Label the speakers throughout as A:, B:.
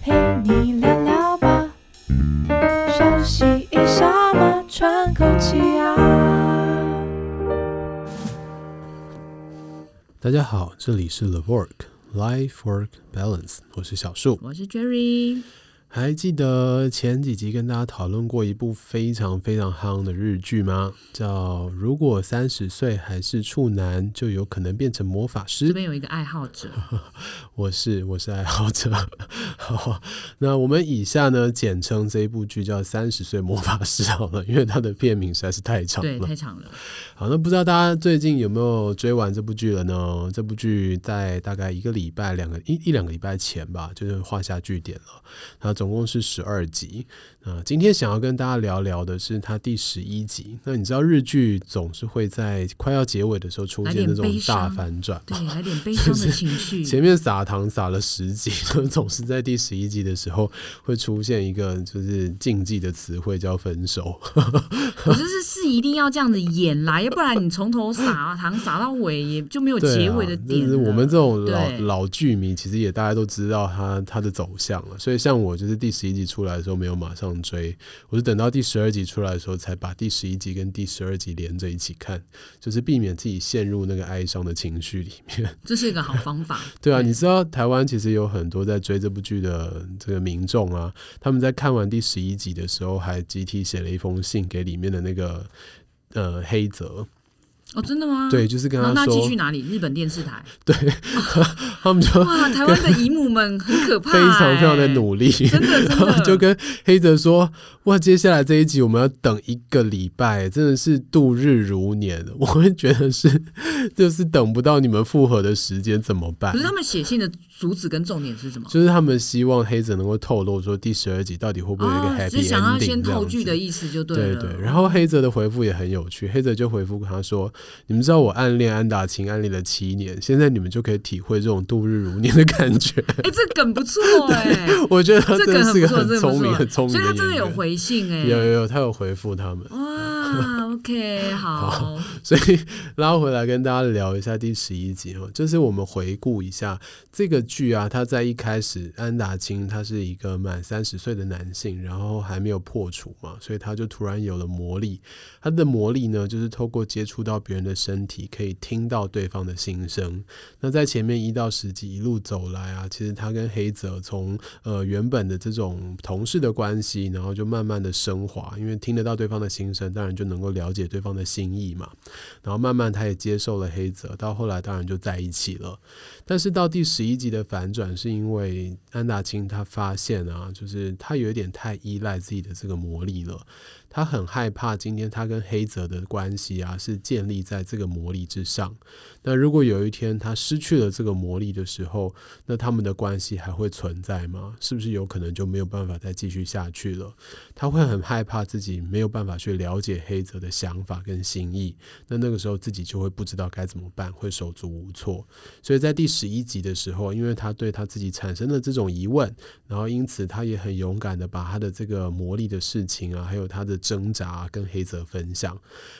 A: 陪你聊聊吧，休息一下嘛，喘口气啊。
B: 大家好，这里是 The Work Life Work Balance，我是小树，
C: 我是 Jerry。
B: 还记得前几集跟大家讨论过一部非常非常夯的日剧吗？叫《如果三十岁还是处男，就有可能变成魔法师》。
C: 这边有一个爱好者，
B: 我是我是爱好者。好，那我们以下呢，简称这一部剧叫《三十岁魔法师》好了，因为它的片名实在是太长了，
C: 对，太长了。
B: 好，那不知道大家最近有没有追完这部剧了呢？这部剧在大概一个礼拜、两个一一两个礼拜前吧，就是画下句点了。它总共是十二集。啊，今天想要跟大家聊聊的是它第十一集。那你知道日剧总是会在快要结尾的时候出现那种大反转，
C: 对，来点悲伤的情绪。
B: 前面撒糖撒了十集，总是在第十一集的时候会出现一个就是禁忌的词汇叫分手。
C: 可是是是一定要这样子演来，要不然你从头撒糖撒到尾，也就没有结尾的点。
B: 就是我们这种老老剧迷，其实也大家都知道它它的走向了。所以像我就是第十一集出来的时候没有马上追，我是等到第十二集出来的时候才把第十一集跟第十二集连着一起看，就是避免自己陷入那个哀伤的情绪里面。
C: 这是一个好方法。
B: 对啊，你知道台湾其实有很多在追这部剧的这个民众啊，他们在看完第十一集的时候，还集体写了一封信给里面的那个呃黑泽。
C: 哦，真的吗？
B: 对，就是跟他说，
C: 那继续哪里？日本电视台。
B: 对，他们就
C: 哇，台湾的姨母们很可怕，
B: 非常非常的努力，
C: 真的，真的
B: 就跟黑泽说，哇，接下来这一集我们要等一个礼拜，真的是度日如年。我会觉得是，就是等不到你们复合的时间怎么办？
C: 可是他们写信的主旨跟重点是什么？
B: 就是他们希望黑泽能够透露说第十二集到底会不会有一个 happy ending，、哦、
C: 想要先透剧的意思就对了。
B: 对对，然后黑泽的回复也很有趣，黑泽就回复他说。你们知道我暗恋安达清暗恋了七年，现在你们就可以体会这种度日如年的感觉。哎、
C: 欸，这梗不错 哎、欸，
B: 我觉得他真的是个很聪明、很聪明。所以他
C: 真的有回信哎、欸，
B: 有有有，他有回复他们。
C: 哇，OK，好，
B: 好。所以拉回来跟大家聊一下第十一集哦，就是我们回顾一下这个剧啊，他在一开始安达清他是一个满三十岁的男性，然后还没有破除嘛，所以他就突然有了魔力。他的魔力呢，就是透过接触到别人的身体，可以听到对方的心声。那在前面一到十集一路走来啊，其实他跟黑泽从呃原本的这种同事的关系，然后就慢慢的升华，因为听得到对方的心声，当然就能够了了解对方的心意嘛。然后慢慢他也接受了黑泽，到后来当然就在一起了。但是到第十一集的反转，是因为安达清他发现啊，就是他有一点太依赖自己的这个魔力了。他很害怕今天他跟黑泽的关系啊，是建立在这个魔力之上。那如果有一天他失去了这个魔力的时候，那他们的关系还会存在吗？是不是有可能就没有办法再继续下去了？他会很害怕自己没有办法去了解黑泽的想法跟心意。那那个时候自己就会不知道该怎么办，会手足无措。所以在第十一集的时候，因为他对他自己产生了这种疑问，然后因此他也很勇敢的把他的这个魔力的事情啊，还有他的挣扎啊，跟黑泽分享。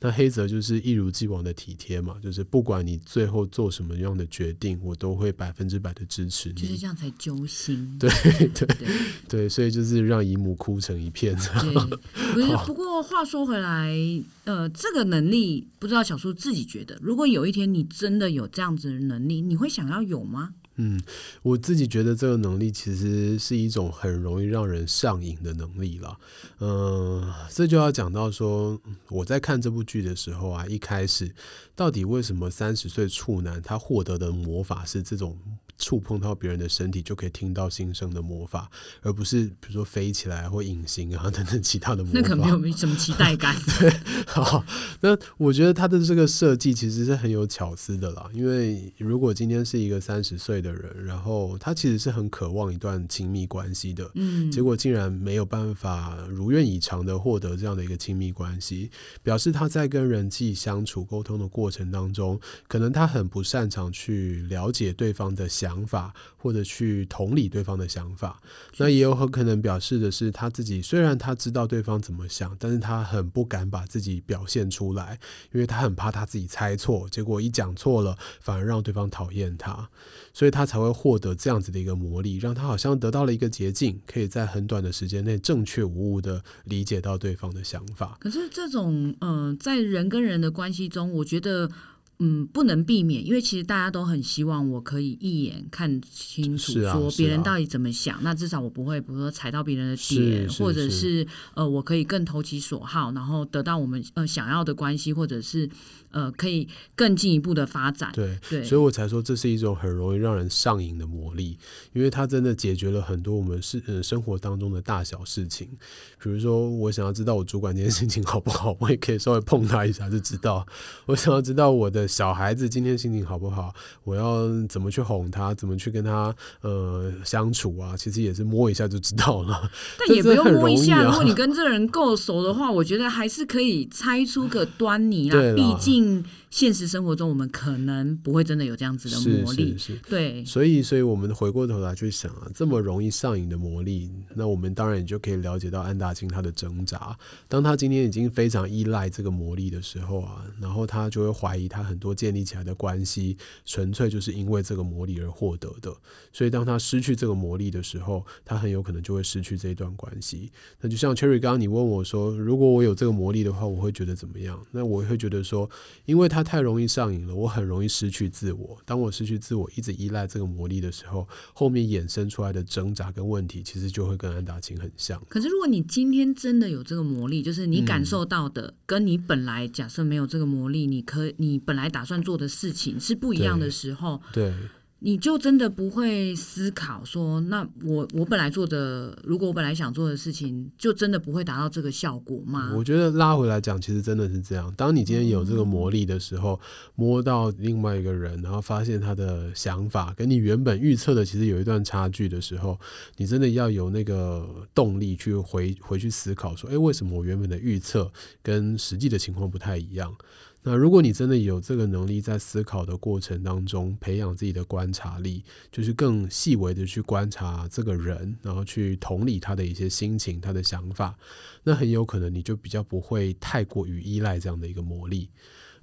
B: 那黑泽就是一如既往的体贴嘛，就是不管你。最后做什么样的决定，我都会百分之百的支持你。
C: 就是这样才揪心。
B: 对对对，对，所以就是让姨母哭成一片。
C: 对，不是。不过话说回来，呃，这个能力不知道小叔自己觉得，如果有一天你真的有这样子的能力，你会想要有吗？
B: 嗯，我自己觉得这个能力其实是一种很容易让人上瘾的能力了。嗯、这就要讲到说，我在看这部剧的时候啊，一开始到底为什么三十岁处男他获得的魔法是这种？触碰到别人的身体就可以听到新生的魔法，而不是比如说飞起来或隐形啊 等等其他的魔法。
C: 那可没有什么期待感。
B: 对，好，那我觉得他的这个设计其实是很有巧思的啦。因为如果今天是一个三十岁的人，然后他其实是很渴望一段亲密关系的，嗯，结果竟然没有办法如愿以偿的获得这样的一个亲密关系，表示他在跟人际相处沟通的过程当中，可能他很不擅长去了解对方的想。想法，或者去同理对方的想法。那也有很可能表示的是，他自己虽然他知道对方怎么想，但是他很不敢把自己表现出来，因为他很怕他自己猜错，结果一讲错了，反而让对方讨厌他，所以他才会获得这样子的一个魔力，让他好像得到了一个捷径，可以在很短的时间内正确无误的理解到对方的想法。
C: 可是这种嗯、在人跟人的关系中，我觉得。嗯，不能避免，因为其实大家都很希望我可以一眼看清楚，说别人到底怎么想。啊啊、那至少我不会，比如说踩到别人的点，或者是呃，我可以更投其所好，然后得到我们呃想要的关系，或者是。呃，可以更进一步的发展。
B: 对
C: 对，
B: 所以我才说这是一种很容易让人上瘾的魔力，因为它真的解决了很多我们是呃生活当中的大小事情。比如说，我想要知道我主管今天心情好不好，我也可以稍微碰他一下就知道。我想要知道我的小孩子今天心情好不好，我要怎么去哄他，怎么去跟他呃相处啊，其实也是摸一下就知道了。
C: 但也不用摸一下，如果你跟这个人够熟的话，我觉得还是可以猜出个端倪啦。毕竟。现实生活中，我们可能不会真的有这样子的魔力，
B: 是是是
C: 对。
B: 所以，所以我们回过头来去想啊，这么容易上瘾的魔力，那我们当然也就可以了解到安达清他的挣扎。当他今天已经非常依赖这个魔力的时候啊，然后他就会怀疑他很多建立起来的关系，纯粹就是因为这个魔力而获得的。所以，当他失去这个魔力的时候，他很有可能就会失去这一段关系。那就像 Cherry 刚刚你问我说，如果我有这个魔力的话，我会觉得怎么样？那我会觉得说，因为他。他太容易上瘾了，我很容易失去自我。当我失去自我，一直依赖这个魔力的时候，后面衍生出来的挣扎跟问题，其实就会跟安达清很像。
C: 可是，如果你今天真的有这个魔力，就是你感受到的，跟你本来假设没有这个魔力，你可你本来打算做的事情是不一样的时候，
B: 对。对
C: 你就真的不会思考说，那我我本来做的，如果我本来想做的事情，就真的不会达到这个效果吗？
B: 我觉得拉回来讲，其实真的是这样。当你今天有这个魔力的时候，摸到另外一个人，然后发现他的想法跟你原本预测的其实有一段差距的时候，你真的要有那个动力去回回去思考说，诶，为什么我原本的预测跟实际的情况不太一样？那如果你真的有这个能力，在思考的过程当中培养自己的观察力，就是更细微的去观察这个人，然后去同理他的一些心情、他的想法，那很有可能你就比较不会太过于依赖这样的一个魔力。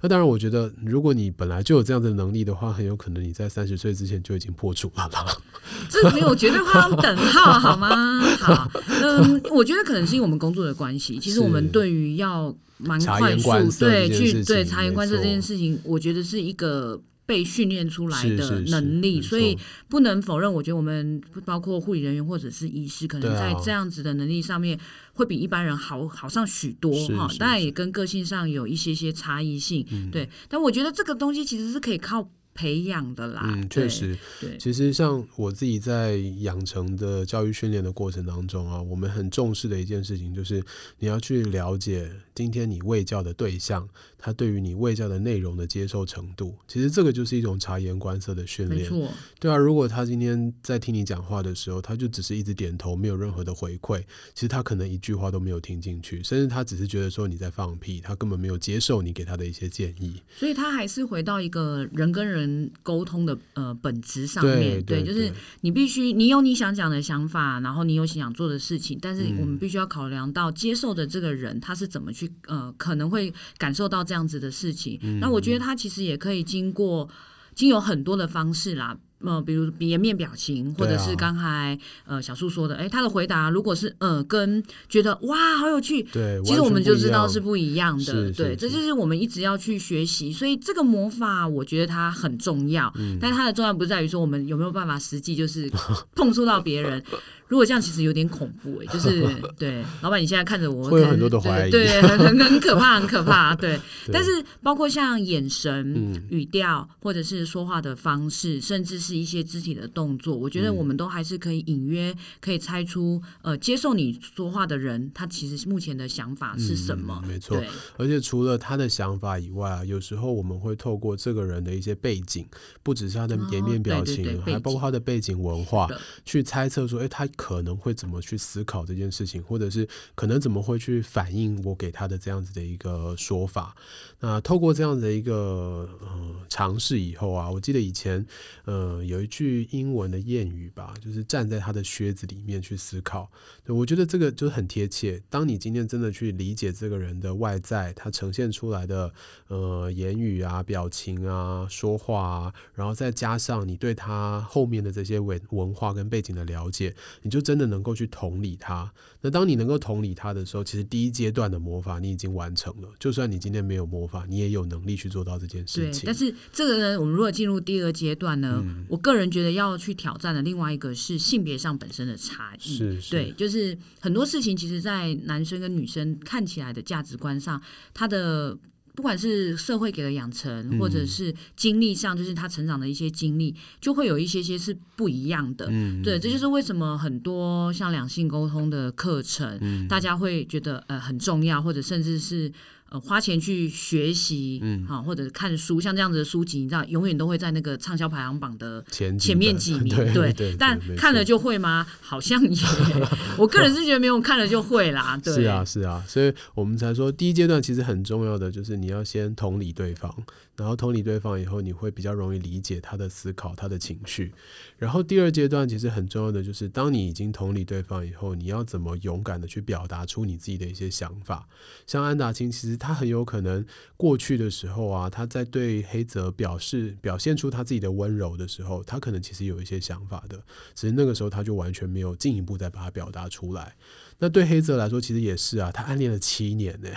B: 那当然，我觉得如果你本来就有这样的能力的话，很有可能你在三十岁之前就已经破除了。
C: 这个没有绝对画上等号，好吗？好，嗯，我觉得可能是因为我们工作的关系，其实我们对于要。蛮快速，对，去对察言观色这件事情，我觉得是一个被训练出来的能力，所以不能否认。我觉得我们包括护理人员或者是医师，可能在这样子的能力上面会比一般人好好上许多哈。当然也跟个性上有一些些差异性，对。但我觉得这个东西其实是可以靠。培养的啦，
B: 嗯，确实，对，其实像我自己在养成的教育训练的过程当中啊，我们很重视的一件事情就是你要去了解今天你喂教的对象，他对于你喂教的内容的接受程度。其实这个就是一种察言观色的训练，没错，对啊。如果他今天在听你讲话的时候，他就只是一直点头，没有任何的回馈，其实他可能一句话都没有听进去，甚至他只是觉得说你在放屁，他根本没有接受你给他的一些建议。
C: 所以他还是回到一个人跟人。沟通的呃本质上面，对，对，对，就是你必须你有你想讲的想法，然后你有想做的事情，但是我们必须要考量到接受的这个人他是怎么去呃可能会感受到这样子的事情。嗯、那我觉得他其实也可以经过经有很多的方式啦。呃，比如颜面表情，或者是刚才、啊、呃小树说的，哎，他的回答如果是呃跟觉得哇好有趣，
B: 对，
C: 其实我们就知道是不一样的，对，这就是我们一直要去学习。所以这个魔法，我觉得它很重要，嗯、但它的重要不在于说我们有没有办法实际就是碰触到别人。如果这样，其实有点恐怖哎，就是对老板，你现在看着我，
B: 会有很多的怀疑，
C: 对，对，很很很可怕，很可怕，对。对 但是包括像眼神、嗯、语调，或者是说话的方式，甚至是一些肢体的动作，我觉得我们都还是可以隐约可以猜出，呃，接受你说话的人，他其实目前的想法是什么？
B: 嗯、没错。而且除了他的想法以外啊，有时候我们会透过这个人的一些背景，不只是他的颜面表情，还包括他的背景文化，去猜测说，哎，他。可能会怎么去思考这件事情，或者是可能怎么会去反映我给他的这样子的一个说法。那透过这样的一个呃尝试以后啊，我记得以前呃有一句英文的谚语吧，就是站在他的靴子里面去思考。我觉得这个就很贴切。当你今天真的去理解这个人的外在，他呈现出来的呃言语啊、表情啊、说话啊，然后再加上你对他后面的这些文文化跟背景的了解，你就真的能够去同理他。那当你能够同理他的时候，其实第一阶段的魔法你已经完成了。就算你今天没有魔法，你也有能力去做到这件事情。
C: 对，但是这个呢，我们如果进入第二阶段呢，嗯，我个人觉得要去挑战的另外一个是性别上本身的差异。
B: 是，是，
C: 对，就是很多事情其实，在男生跟女生看起来的价值观上，他的。不管是社会给的养成，或者是经历上，就是他成长的一些经历，就会有一些些是不一样的。嗯，对，这就是为什么很多像两性沟通的课程，大家会觉得呃很重要，或者甚至是。呃，花钱去学习，嗯，好，或者看书，像这样子的书籍，你知道，永远都会在那个畅销排行榜的前前面几 名，对，但看了就会吗？好像也，我个人是觉得没有看了就会啦，对，
B: 是啊，是啊，所以我们才说第一阶段其实很重要的就是你要先同理对方。然后同理对方以后，你会比较容易理解他的思考、他的情绪。然后第二阶段其实很重要的就是，当你已经同理对方以后，你要怎么勇敢的去表达出你自己的一些想法。像安达清，其实他很有可能过去的时候啊，他在对黑泽表示表现出他自己的温柔的时候，他可能其实有一些想法的，只是那个时候他就完全没有进一步再把它表达出来。那对黑泽来说，其实也是啊，他暗恋了七年呢。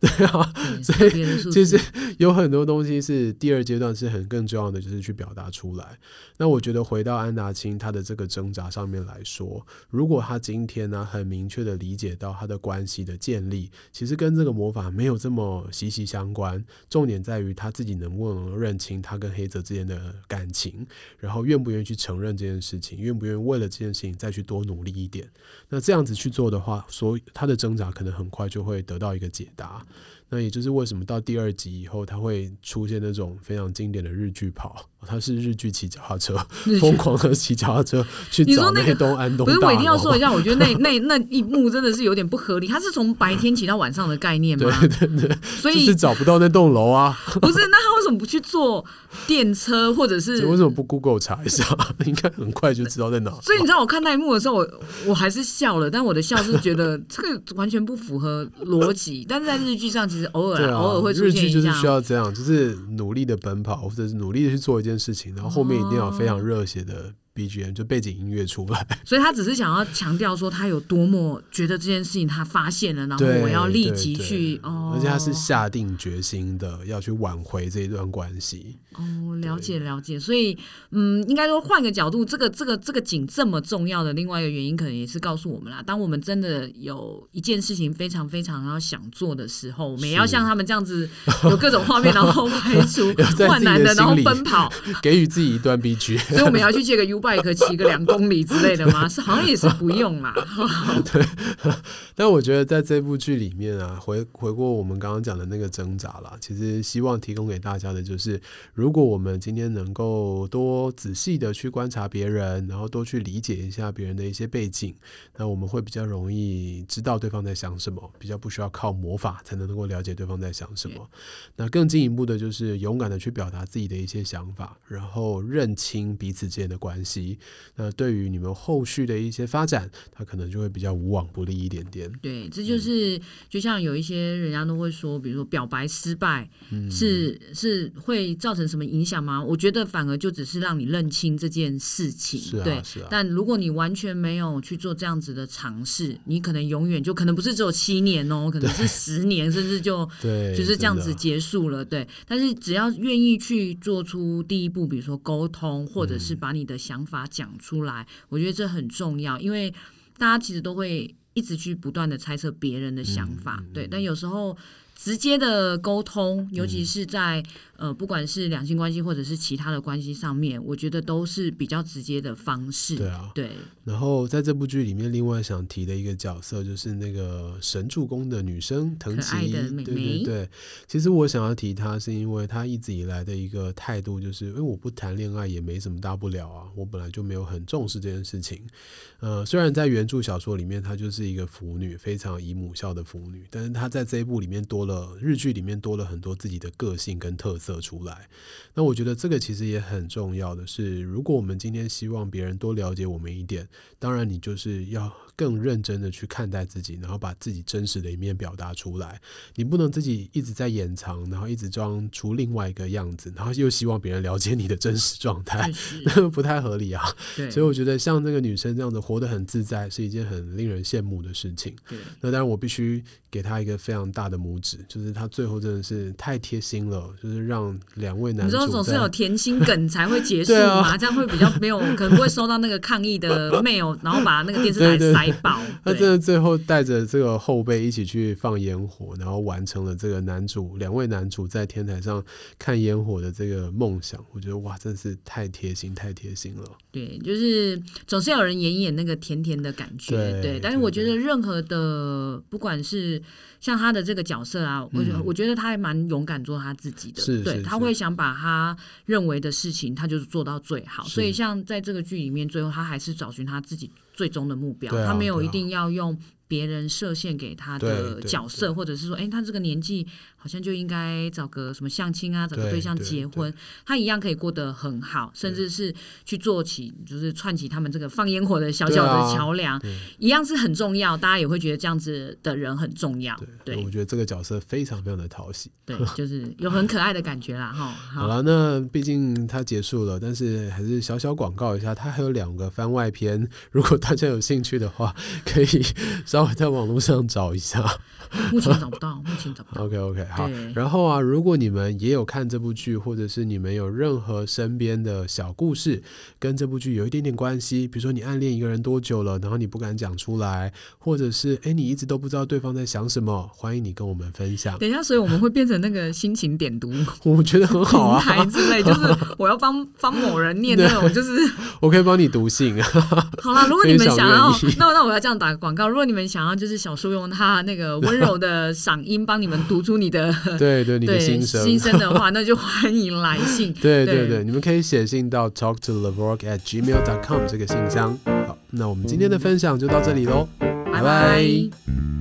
B: 对啊，所以其实有很多东西是第二阶段是很更重要的，就是去表达出来。那我觉得回到安达清他的这个挣扎上面来说，如果他今天呢、很明确的理解到他的关系的建立，其实跟这个魔法没没有这么息息相关。重点在于他自己能不能认清他跟黑泽之间的感情，然后愿不愿意去承认这件事情，愿不愿意为了这件事情再去多努力一点。那这样子去做的话，所以他的挣扎可能很快就会得到一个解答。那也就是为什么到第二集以后，他会出现那种非常经典的日剧跑，他是日剧骑脚踏车，疯狂的骑脚踏车去找那东安东。不是，
C: 我一定要说一下，我觉得那那那一幕真的是有点不合理。他是从白天骑到晚上的概念吗？
B: 对对对，
C: 所以
B: 是找不到那栋楼啊。
C: 不是，那他为什么不去坐电车，或者是
B: 为什么不 Google 查一下？应该很快就知道在哪。
C: 所以你知道，我看那一幕的时候，我我还是笑了，但我的笑是觉得这个完全不符合逻辑。但是在日剧上，其实偶尔、啊、偶尔会出现一下。日剧就是需
B: 要这样，就是努力的奔跑，或者是努力的去做一件事情，然后后面一定要非常热血的。BGM 就背景音乐出来，
C: 所以他只是想要强调说他有多么觉得这件事情他发现了，然后我要立即去哦，
B: 而且他是下定决心的要去挽回这一段关系。
C: 哦，了解了解，所以嗯，应该说换个角度，这个这个这个景这么重要的另外一个原因，可能也是告诉我们啦，当我们真的有一件事情非常非常要想做的时候，我们也要像他们这样子有各种画面，然后 拍出万难的，然后奔跑，
B: 给予自己一段 BGM，
C: 所以我们要去借个 U。外可骑个两公里之类的吗？是好像也是不用啦。
B: 对，但我觉得在这部剧里面啊，回回过我们刚刚讲的那个挣扎啦，其实希望提供给大家的就是，如果我们今天能够多仔细的去观察别人，然后多去理解一下别人的一些背景，那我们会比较容易知道对方在想什么，比较不需要靠魔法才能够了解对方在想什么。那更进一步的就是勇敢的去表达自己的一些想法，然后认清彼此之间的关系。那对于你们后续的一些发展，他可能就会比较无往不利一点点。
C: 对，这就是就像有一些人家都会说，比如说表白失败是、嗯、是会造成什么影响吗？我觉得反而就只是让你认清这件事情。
B: 是啊，
C: 对，
B: 是啊。
C: 但如果你完全没有去做这样子的尝试，你可能永远就可能不是只有七年哦，可能是十年，甚至就对，就是这样子结束了。对，但是只要愿意去做出第一步，比如说沟通，或者是把你的想法讲出来，我觉得这很重要，因为大家其实都会一直去不断的猜测别人的想法，对。但有时候直接的沟通，尤其是在呃，不管是两性关系或者是其他的关系上面，我觉得都是比较直接的方式。
B: 对啊，
C: 对。
B: 然后在这部剧里面，另外想提的一个角色就是那个神助攻的女生藤崎，对对对。其实我想要提她，是因为她一直以来的一个态度就是，因为我不谈恋爱也没什么大不了啊，我本来就没有很重视这件事情。呃，虽然在原著小说里面她就是一个腐女，非常以母校的腐女，但是她在这一部里面多了日剧里面多了很多自己的个性跟特色出来。那我觉得这个其实也很重要的是，如果我们今天希望别人多了解我们一点，当然你就是要。更认真的去看待自己，然后把自己真实的一面表达出来。你不能自己一直在掩藏，然后一直装出另外一个样子，然后又希望别人了解你的真实状态，那不太合理啊。所以我觉得像这个女生这样子活得很自在，是一件很令人羡慕的事情。那当然我必须给她一个非常大的拇指，就是她最后真的是太贴心了，就是让两位男主。
C: 你说总是有甜心梗才会结束 嘛？啊、这样会比较没有，可能不会收到那个抗议的 mail，然后把那个电视台塞爆。
B: 他真的最后带着这个后辈一起去放烟火，然后完成了这个男主两位男主在天台上看烟火的这个梦想。我觉得哇，真的是太贴心，太贴心了。
C: 对，就是总是有人演演那个甜甜的感觉。对，对，但是我觉得任何的，不管是像他的这个角色啊，我觉得、嗯、我觉得他还蛮勇敢做他自己的。是，对，他会想把他认为的事情，他就是做到最好。所以像在这个剧里面，最后他还是找寻他自己。最终的目标，他没有一定要用别人设限给他的角色，或者是说，哎，他这个年纪。好像就应该找个什么相亲啊，找个对象结婚，他一样可以过得很好，甚至是去做起，就是串起他们这个放烟火的小小的桥梁，啊、一样是很重要。大家也会觉得这样子的人很重要。对，对，
B: 我觉得这个角色非常非常的讨喜，
C: 对，就是有很可爱的感觉啦，哈。
B: 好了，那毕竟它结束了，但是还是小小广告一下，它还有两个番外篇，如果大家有兴趣的话，可以 稍微在网络上找一下。
C: 目前找不到，目前找不到。
B: OK OK。好，然后啊，如果你们也有看这部剧，或者是你们有任何身边的小故事跟这部剧有一点点关系，比如说你暗恋一个人多久了，然后你不敢讲出来，或者是哎，你一直都不知道对方在想什么，欢迎你跟我们分享。
C: 等一下，所以我们会变成那个心情点读，
B: 我觉得很好啊，
C: 平台之类，就是我要帮帮某人念那种，就是
B: 我可以帮你读信。
C: 好啦，如果你们想要，那那我要这样打个广告，如果你们想要，就是小叔用他那个温柔的嗓音帮你们读出你的。
B: 对对，你的心声，
C: 心声的话，那就欢迎来信。
B: 对对对，你们可以写信到 talk to Lavourk at gmail dot com 这个信箱。好，那我们今天的分享就到这里喽，拜拜。